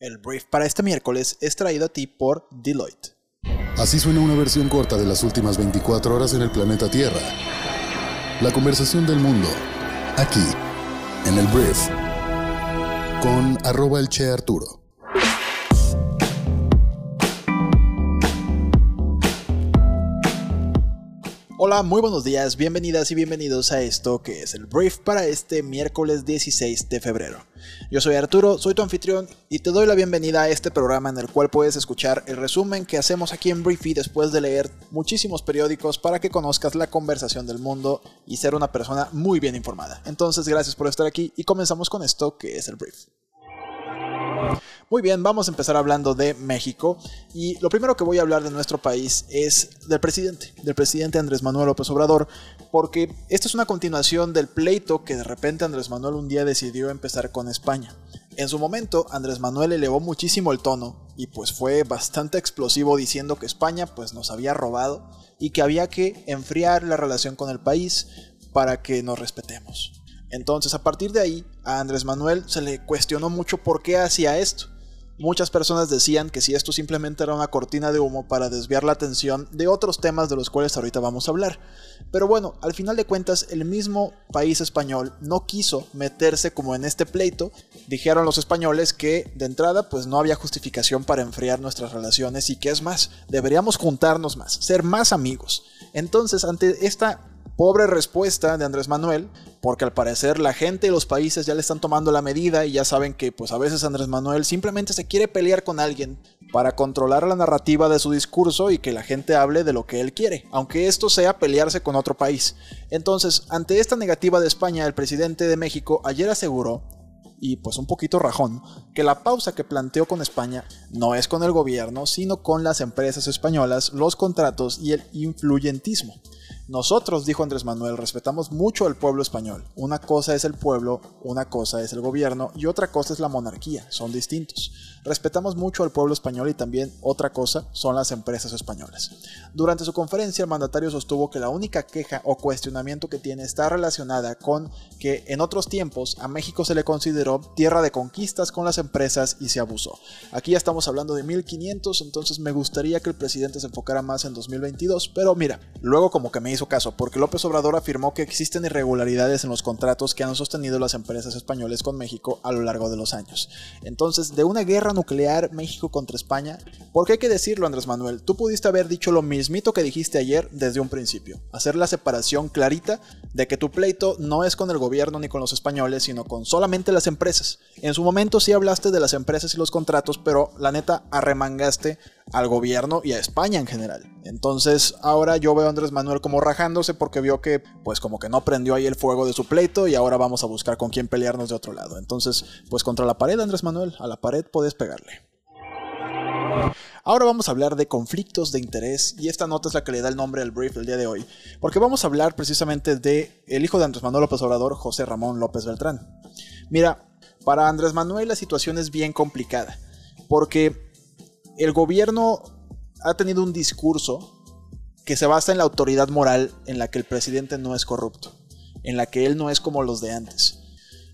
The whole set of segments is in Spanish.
El brief para este miércoles es traído a ti por Deloitte. Así suena una versión corta de las últimas 24 horas en el planeta Tierra. La conversación del mundo, aquí, en el brief, con arroba el Che Arturo. Hola, muy buenos días, bienvenidas y bienvenidos a esto que es el brief para este miércoles 16 de febrero. Yo soy Arturo, soy tu anfitrión y te doy la bienvenida a este programa en el cual puedes escuchar el resumen que hacemos aquí en Briefy después de leer muchísimos periódicos para que conozcas la conversación del mundo y ser una persona muy bien informada. Entonces, gracias por estar aquí y comenzamos con esto que es el brief. Muy bien, vamos a empezar hablando de México y lo primero que voy a hablar de nuestro país es del presidente, del presidente Andrés Manuel López Obrador, porque esta es una continuación del pleito que de repente Andrés Manuel un día decidió empezar con España. En su momento, Andrés Manuel elevó muchísimo el tono y pues fue bastante explosivo diciendo que España pues nos había robado y que había que enfriar la relación con el país para que nos respetemos. Entonces, a partir de ahí, a Andrés Manuel se le cuestionó mucho por qué hacía esto. Muchas personas decían que si esto simplemente era una cortina de humo para desviar la atención de otros temas de los cuales ahorita vamos a hablar. Pero bueno, al final de cuentas el mismo país español no quiso meterse como en este pleito. Dijeron los españoles que de entrada pues no había justificación para enfriar nuestras relaciones y que es más, deberíamos juntarnos más, ser más amigos. Entonces ante esta Pobre respuesta de Andrés Manuel, porque al parecer la gente y los países ya le están tomando la medida y ya saben que pues a veces Andrés Manuel simplemente se quiere pelear con alguien para controlar la narrativa de su discurso y que la gente hable de lo que él quiere, aunque esto sea pelearse con otro país. Entonces, ante esta negativa de España, el presidente de México ayer aseguró y pues un poquito rajón, que la pausa que planteó con España no es con el gobierno, sino con las empresas españolas, los contratos y el influyentismo. Nosotros, dijo Andrés Manuel, respetamos mucho al pueblo español. Una cosa es el pueblo, una cosa es el gobierno y otra cosa es la monarquía. Son distintos. Respetamos mucho al pueblo español y también otra cosa son las empresas españolas. Durante su conferencia, el mandatario sostuvo que la única queja o cuestionamiento que tiene está relacionada con que en otros tiempos a México se le consideró tierra de conquistas con las empresas y se abusó. Aquí ya estamos hablando de 1500, entonces me gustaría que el presidente se enfocara más en 2022, pero mira, luego como que me caso, porque López Obrador afirmó que existen irregularidades en los contratos que han sostenido las empresas españolas con México a lo largo de los años. Entonces, de una guerra nuclear México contra España, porque hay que decirlo Andrés Manuel, tú pudiste haber dicho lo mismito que dijiste ayer desde un principio, hacer la separación clarita de que tu pleito no es con el gobierno ni con los españoles, sino con solamente las empresas. En su momento sí hablaste de las empresas y los contratos, pero la neta arremangaste al gobierno y a España en general. Entonces ahora yo veo a Andrés Manuel como rajándose porque vio que pues como que no prendió ahí el fuego de su pleito y ahora vamos a buscar con quién pelearnos de otro lado. Entonces pues contra la pared Andrés Manuel, a la pared puedes pegarle. Ahora vamos a hablar de conflictos de interés y esta nota es la que le da el nombre al brief del día de hoy, porque vamos a hablar precisamente de el hijo de Andrés Manuel López Obrador, José Ramón López Beltrán. Mira, para Andrés Manuel la situación es bien complicada, porque el gobierno ha tenido un discurso que se basa en la autoridad moral en la que el presidente no es corrupto, en la que él no es como los de antes.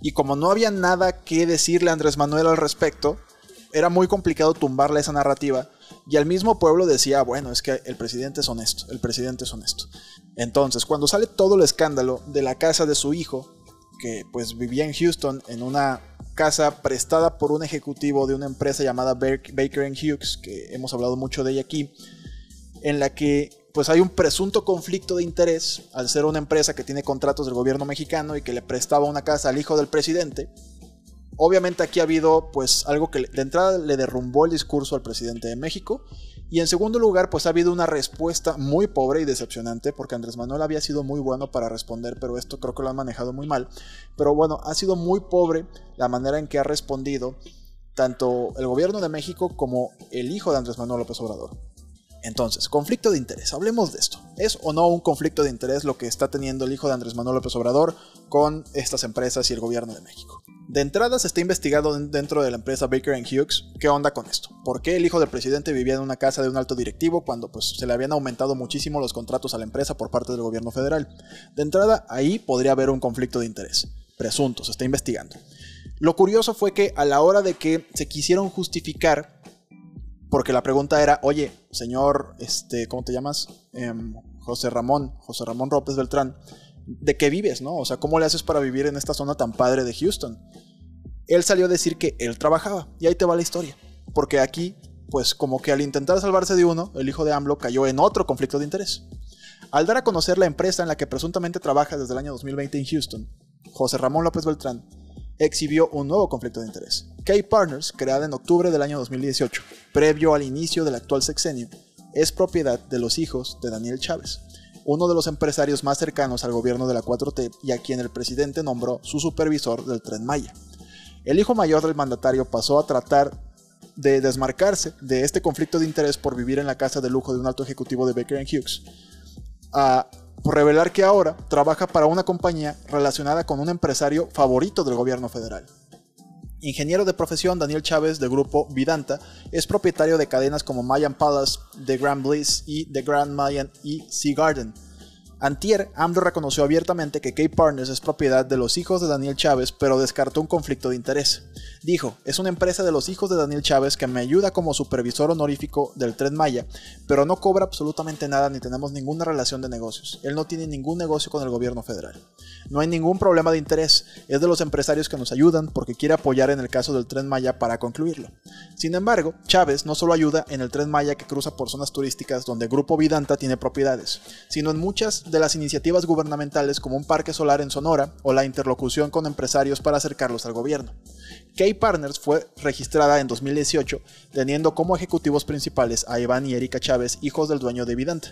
Y como no había nada que decirle a Andrés Manuel al respecto, era muy complicado tumbarle esa narrativa y al mismo pueblo decía, bueno, es que el presidente es honesto, el presidente es honesto. Entonces, cuando sale todo el escándalo de la casa de su hijo, que pues vivía en Houston en una casa prestada por un ejecutivo de una empresa llamada Baker Hughes, que hemos hablado mucho de ella aquí, en la que pues hay un presunto conflicto de interés al ser una empresa que tiene contratos del gobierno mexicano y que le prestaba una casa al hijo del presidente. Obviamente aquí ha habido pues algo que de entrada le derrumbó el discurso al presidente de México y en segundo lugar, pues ha habido una respuesta muy pobre y decepcionante, porque Andrés Manuel había sido muy bueno para responder, pero esto creo que lo han manejado muy mal. Pero bueno, ha sido muy pobre la manera en que ha respondido tanto el gobierno de México como el hijo de Andrés Manuel López Obrador. Entonces, conflicto de interés, hablemos de esto. ¿Es o no un conflicto de interés lo que está teniendo el hijo de Andrés Manuel López Obrador con estas empresas y el gobierno de México? De entrada se está investigando dentro de la empresa Baker Hughes qué onda con esto. ¿Por qué el hijo del presidente vivía en una casa de un alto directivo cuando pues, se le habían aumentado muchísimo los contratos a la empresa por parte del gobierno federal? De entrada ahí podría haber un conflicto de interés. Presunto, se está investigando. Lo curioso fue que a la hora de que se quisieron justificar, porque la pregunta era, oye, señor, este, ¿cómo te llamas? Em, José Ramón, José Ramón López Beltrán, ¿de qué vives, no? O sea, ¿cómo le haces para vivir en esta zona tan padre de Houston? Él salió a decir que él trabajaba, y ahí te va la historia, porque aquí, pues como que al intentar salvarse de uno, el hijo de AMLO cayó en otro conflicto de interés. Al dar a conocer la empresa en la que presuntamente trabaja desde el año 2020 en Houston, José Ramón López Beltrán exhibió un nuevo conflicto de interés. K Partners, creada en octubre del año 2018, previo al inicio del actual sexenio, es propiedad de los hijos de Daniel Chávez, uno de los empresarios más cercanos al gobierno de la 4T y a quien el presidente nombró su supervisor del tren Maya. El hijo mayor del mandatario pasó a tratar de desmarcarse de este conflicto de interés por vivir en la casa de lujo de un alto ejecutivo de Baker Hughes, a por revelar que ahora trabaja para una compañía relacionada con un empresario favorito del gobierno federal. Ingeniero de profesión, Daniel Chávez, del grupo Vidanta, es propietario de cadenas como Mayan Palace, The Grand Bliss y The Grand Mayan y Sea Garden, Antier, AMLO reconoció abiertamente que K-Partners es propiedad de los hijos de Daniel Chávez, pero descartó un conflicto de interés. Dijo, es una empresa de los hijos de Daniel Chávez que me ayuda como supervisor honorífico del Tren Maya, pero no cobra absolutamente nada ni tenemos ninguna relación de negocios. Él no tiene ningún negocio con el gobierno federal. No hay ningún problema de interés, es de los empresarios que nos ayudan porque quiere apoyar en el caso del Tren Maya para concluirlo. Sin embargo, Chávez no solo ayuda en el Tren Maya que cruza por zonas turísticas donde Grupo Vidanta tiene propiedades, sino en muchas de las iniciativas gubernamentales como un parque solar en Sonora o la interlocución con empresarios para acercarlos al gobierno. K-Partners fue registrada en 2018, teniendo como ejecutivos principales a Iván y Erika Chávez, hijos del dueño de Vidanta.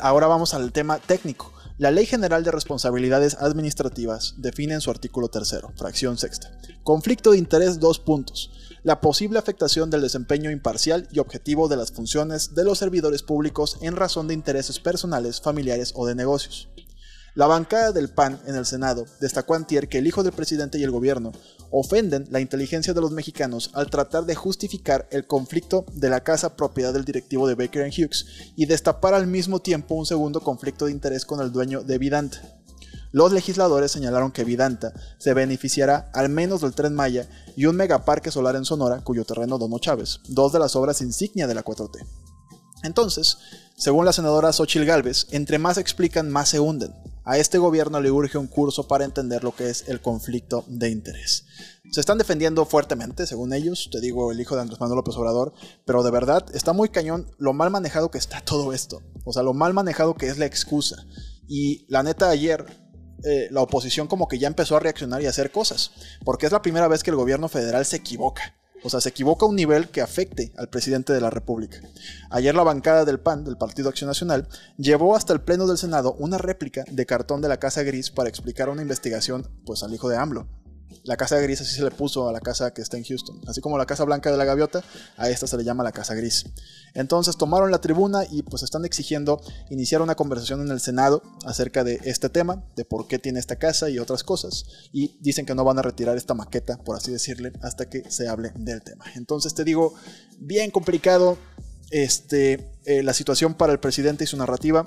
ahora vamos al tema técnico. La Ley General de Responsabilidades Administrativas define en su artículo tercero, fracción sexta, conflicto de interés dos puntos la posible afectación del desempeño imparcial y objetivo de las funciones de los servidores públicos en razón de intereses personales, familiares o de negocios. La bancada del PAN en el Senado destacó antier que el hijo del presidente y el gobierno ofenden la inteligencia de los mexicanos al tratar de justificar el conflicto de la casa propiedad del directivo de Baker Hughes y destapar al mismo tiempo un segundo conflicto de interés con el dueño de Vidanta. Los legisladores señalaron que Vidanta se beneficiará al menos del tren Maya y un megaparque solar en Sonora, cuyo terreno donó Chávez, dos de las obras insignia de la 4T. Entonces, según la senadora Xochil Gálvez, entre más explican, más se hunden. A este gobierno le urge un curso para entender lo que es el conflicto de interés. Se están defendiendo fuertemente, según ellos, te digo el hijo de Andrés Manuel López Obrador, pero de verdad está muy cañón lo mal manejado que está todo esto. O sea, lo mal manejado que es la excusa. Y la neta ayer eh, la oposición como que ya empezó a reaccionar y a hacer cosas, porque es la primera vez que el gobierno federal se equivoca. O sea, se equivoca a un nivel que afecte al presidente de la República. Ayer la bancada del PAN, del Partido Acción Nacional, llevó hasta el Pleno del Senado una réplica de cartón de la Casa Gris para explicar una investigación pues, al hijo de AMLO. La casa gris así se le puso a la casa que está en Houston. Así como la casa blanca de la gaviota, a esta se le llama la casa gris. Entonces tomaron la tribuna y pues están exigiendo iniciar una conversación en el Senado acerca de este tema, de por qué tiene esta casa y otras cosas. Y dicen que no van a retirar esta maqueta, por así decirle, hasta que se hable del tema. Entonces te digo, bien complicado este, eh, la situación para el presidente y su narrativa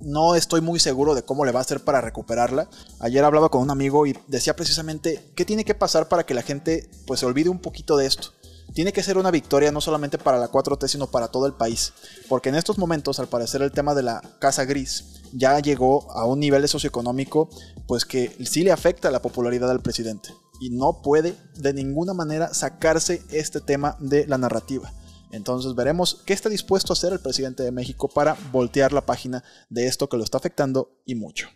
no estoy muy seguro de cómo le va a hacer para recuperarla. Ayer hablaba con un amigo y decía precisamente qué tiene que pasar para que la gente pues se olvide un poquito de esto. Tiene que ser una victoria no solamente para la 4T, sino para todo el país. Porque en estos momentos, al parecer, el tema de la casa gris ya llegó a un nivel socioeconómico pues que sí le afecta la popularidad del presidente. Y no puede de ninguna manera sacarse este tema de la narrativa. Entonces veremos qué está dispuesto a hacer el presidente de México para voltear la página de esto que lo está afectando y mucho.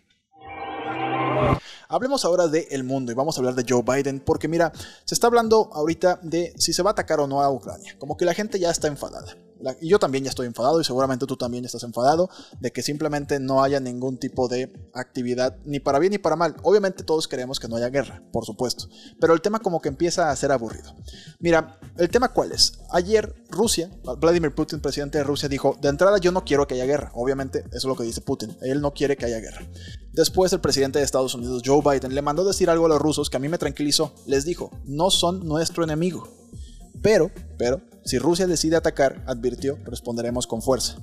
Hablemos ahora del el mundo y vamos a hablar de Joe Biden porque mira, se está hablando ahorita de si se va a atacar o no a Ucrania, como que la gente ya está enfadada y yo también ya estoy enfadado y seguramente tú también estás enfadado de que simplemente no haya ningún tipo de actividad, ni para bien ni para mal. Obviamente todos queremos que no haya guerra, por supuesto, pero el tema como que empieza a ser aburrido. Mira, el tema cuál es. Ayer Rusia, Vladimir Putin, presidente de Rusia, dijo, de entrada yo no quiero que haya guerra. Obviamente eso es lo que dice Putin, él no quiere que haya guerra. Después el presidente de Estados Unidos, Joe Biden, le mandó decir algo a los rusos que a mí me tranquilizó. Les dijo, no son nuestro enemigo. Pero pero si Rusia decide atacar, advirtió, responderemos con fuerza.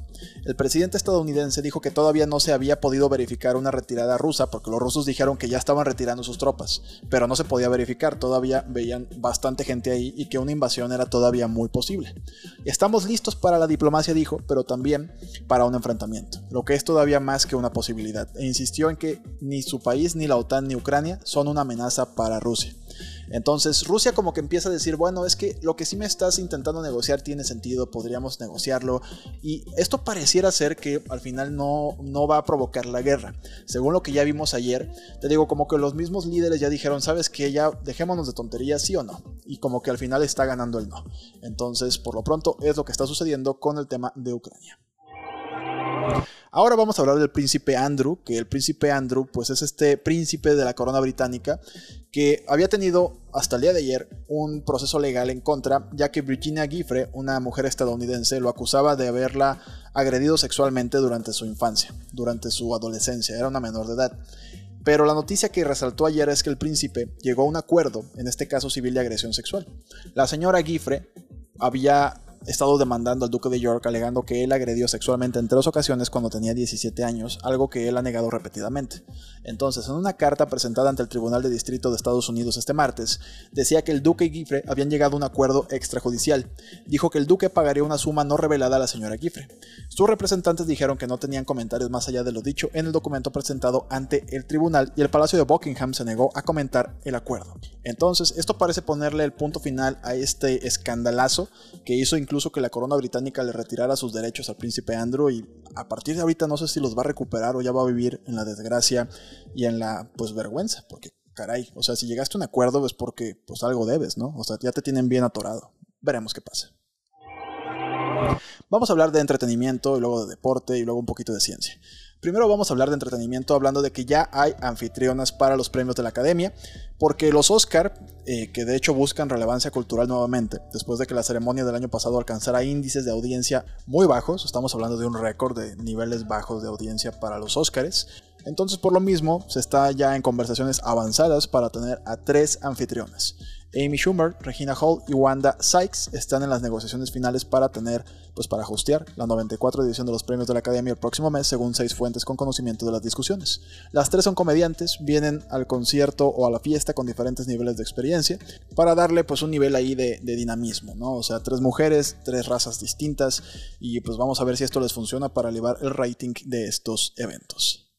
El presidente estadounidense dijo que todavía no se había podido verificar una retirada rusa porque los rusos dijeron que ya estaban retirando sus tropas, pero no se podía verificar, todavía veían bastante gente ahí y que una invasión era todavía muy posible. Estamos listos para la diplomacia, dijo, pero también para un enfrentamiento, lo que es todavía más que una posibilidad, e insistió en que ni su país, ni la OTAN, ni Ucrania son una amenaza para Rusia. Entonces Rusia como que empieza a decir, bueno, es que lo que sí me estás intentando negociar tiene sentido, podríamos negociarlo. Y esto pareciera ser que al final no, no va a provocar la guerra. Según lo que ya vimos ayer, te digo, como que los mismos líderes ya dijeron, sabes que ya dejémonos de tonterías, sí o no. Y como que al final está ganando el no. Entonces, por lo pronto, es lo que está sucediendo con el tema de Ucrania. Ahora vamos a hablar del príncipe Andrew, que el príncipe Andrew pues es este príncipe de la corona británica que había tenido hasta el día de ayer un proceso legal en contra, ya que Virginia Giffre, una mujer estadounidense, lo acusaba de haberla agredido sexualmente durante su infancia, durante su adolescencia, era una menor de edad. Pero la noticia que resaltó ayer es que el príncipe llegó a un acuerdo, en este caso civil de agresión sexual. La señora Giffre había estado demandando al duque de York alegando que él agredió sexualmente en tres ocasiones cuando tenía 17 años, algo que él ha negado repetidamente. Entonces, en una carta presentada ante el Tribunal de Distrito de Estados Unidos este martes, decía que el duque y Giffre habían llegado a un acuerdo extrajudicial. Dijo que el duque pagaría una suma no revelada a la señora Giffre. Sus representantes dijeron que no tenían comentarios más allá de lo dicho en el documento presentado ante el tribunal y el Palacio de Buckingham se negó a comentar el acuerdo. Entonces, esto parece ponerle el punto final a este escandalazo que hizo incluso que la corona británica le retirara sus derechos al príncipe Andrew y a partir de ahorita no sé si los va a recuperar o ya va a vivir en la desgracia y en la pues vergüenza, porque caray, o sea, si llegaste a un acuerdo es porque pues algo debes, ¿no? O sea, ya te tienen bien atorado. Veremos qué pasa. Vamos a hablar de entretenimiento y luego de deporte y luego un poquito de ciencia. Primero vamos a hablar de entretenimiento hablando de que ya hay anfitrionas para los premios de la Academia, porque los Oscar, eh, que de hecho buscan relevancia cultural nuevamente, después de que la ceremonia del año pasado alcanzara índices de audiencia muy bajos, estamos hablando de un récord de niveles bajos de audiencia para los Oscars, entonces por lo mismo se está ya en conversaciones avanzadas para tener a tres anfitriones. Amy Schumer, Regina Hall y Wanda Sykes están en las negociaciones finales para tener, pues para hostear la 94 edición de los premios de la Academia el próximo mes, según seis fuentes con conocimiento de las discusiones. Las tres son comediantes, vienen al concierto o a la fiesta con diferentes niveles de experiencia para darle pues un nivel ahí de, de dinamismo, ¿no? O sea, tres mujeres, tres razas distintas y pues vamos a ver si esto les funciona para elevar el rating de estos eventos.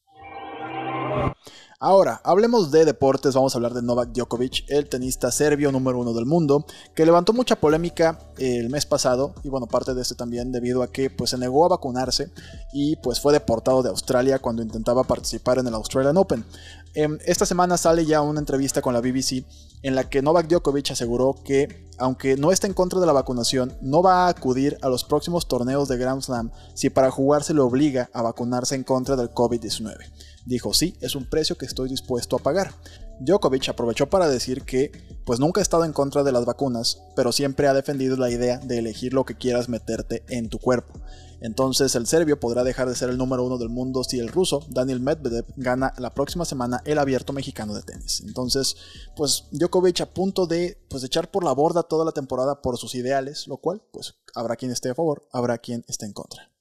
Ahora, hablemos de deportes, vamos a hablar de Novak Djokovic, el tenista serbio número uno del mundo, que levantó mucha polémica el mes pasado, y bueno, parte de este también debido a que pues se negó a vacunarse y pues fue deportado de Australia cuando intentaba participar en el Australian Open. Em, esta semana sale ya una entrevista con la BBC en la que Novak Djokovic aseguró que, aunque no está en contra de la vacunación, no va a acudir a los próximos torneos de Grand Slam si para jugar se le obliga a vacunarse en contra del COVID-19. Dijo, sí, es un precio que estoy dispuesto a pagar. Djokovic aprovechó para decir que, pues nunca ha estado en contra de las vacunas, pero siempre ha defendido la idea de elegir lo que quieras meterte en tu cuerpo. Entonces el serbio podrá dejar de ser el número uno del mundo si el ruso, Daniel Medvedev, gana la próxima semana el abierto mexicano de tenis. Entonces, pues Djokovic a punto de pues, echar por la borda toda la temporada por sus ideales, lo cual, pues habrá quien esté a favor, habrá quien esté en contra.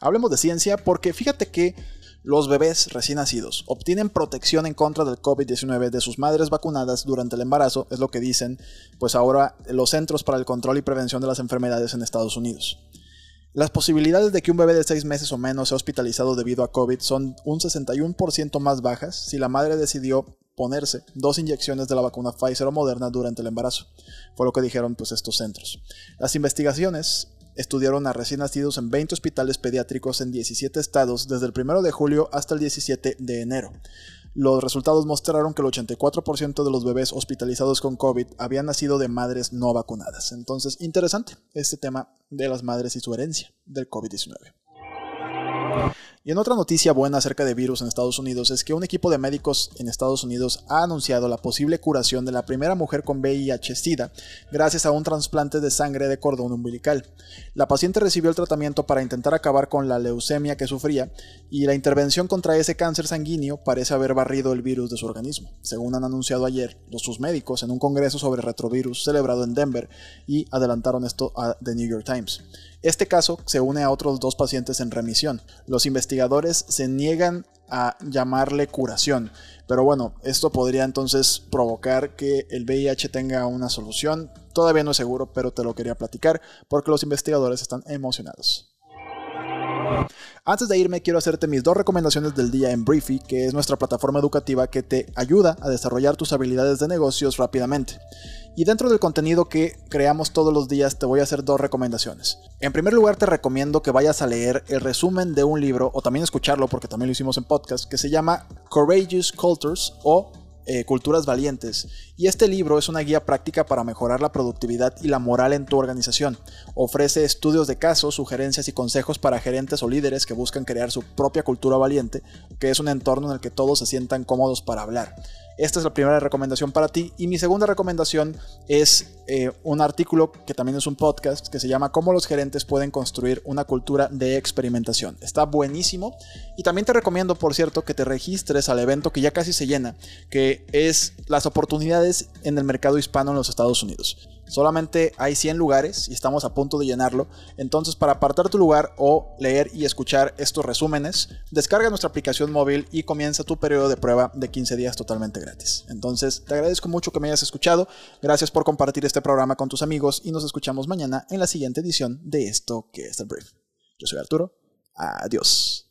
Hablemos de ciencia porque fíjate que los bebés recién nacidos obtienen protección en contra del COVID-19 de sus madres vacunadas durante el embarazo, es lo que dicen, pues ahora los Centros para el Control y Prevención de las Enfermedades en Estados Unidos. Las posibilidades de que un bebé de 6 meses o menos sea hospitalizado debido a COVID son un 61% más bajas si la madre decidió ponerse dos inyecciones de la vacuna Pfizer o Moderna durante el embarazo. Fue lo que dijeron pues estos centros. Las investigaciones estudiaron a recién nacidos en 20 hospitales pediátricos en 17 estados desde el 1 de julio hasta el 17 de enero. Los resultados mostraron que el 84% de los bebés hospitalizados con COVID habían nacido de madres no vacunadas. Entonces, interesante este tema de las madres y su herencia del COVID-19. Y en otra noticia buena acerca de virus en Estados Unidos es que un equipo de médicos en Estados Unidos ha anunciado la posible curación de la primera mujer con VIH-Sida gracias a un trasplante de sangre de cordón umbilical. La paciente recibió el tratamiento para intentar acabar con la leucemia que sufría y la intervención contra ese cáncer sanguíneo parece haber barrido el virus de su organismo, según han anunciado ayer los sus médicos en un congreso sobre retrovirus celebrado en Denver y adelantaron esto a The New York Times. Este caso se une a otros dos pacientes en remisión. Los investigadores se niegan a llamarle curación, pero bueno, esto podría entonces provocar que el VIH tenga una solución. Todavía no es seguro, pero te lo quería platicar porque los investigadores están emocionados. Antes de irme, quiero hacerte mis dos recomendaciones del día en Briefy, que es nuestra plataforma educativa que te ayuda a desarrollar tus habilidades de negocios rápidamente. Y dentro del contenido que creamos todos los días te voy a hacer dos recomendaciones. En primer lugar te recomiendo que vayas a leer el resumen de un libro o también escucharlo porque también lo hicimos en podcast que se llama Courageous Cultures o eh, Culturas Valientes, y este libro es una guía práctica para mejorar la productividad y la moral en tu organización. Ofrece estudios de casos, sugerencias y consejos para gerentes o líderes que buscan crear su propia cultura valiente, que es un entorno en el que todos se sientan cómodos para hablar. Esta es la primera recomendación para ti. Y mi segunda recomendación es eh, un artículo que también es un podcast que se llama Cómo los gerentes pueden construir una cultura de experimentación. Está buenísimo. Y también te recomiendo, por cierto, que te registres al evento que ya casi se llena, que es las oportunidades en el mercado hispano en los Estados Unidos. Solamente hay 100 lugares y estamos a punto de llenarlo. Entonces, para apartar tu lugar o leer y escuchar estos resúmenes, descarga nuestra aplicación móvil y comienza tu periodo de prueba de 15 días totalmente gratis. Entonces, te agradezco mucho que me hayas escuchado. Gracias por compartir este programa con tus amigos y nos escuchamos mañana en la siguiente edición de esto que es el Brief. Yo soy Arturo. Adiós.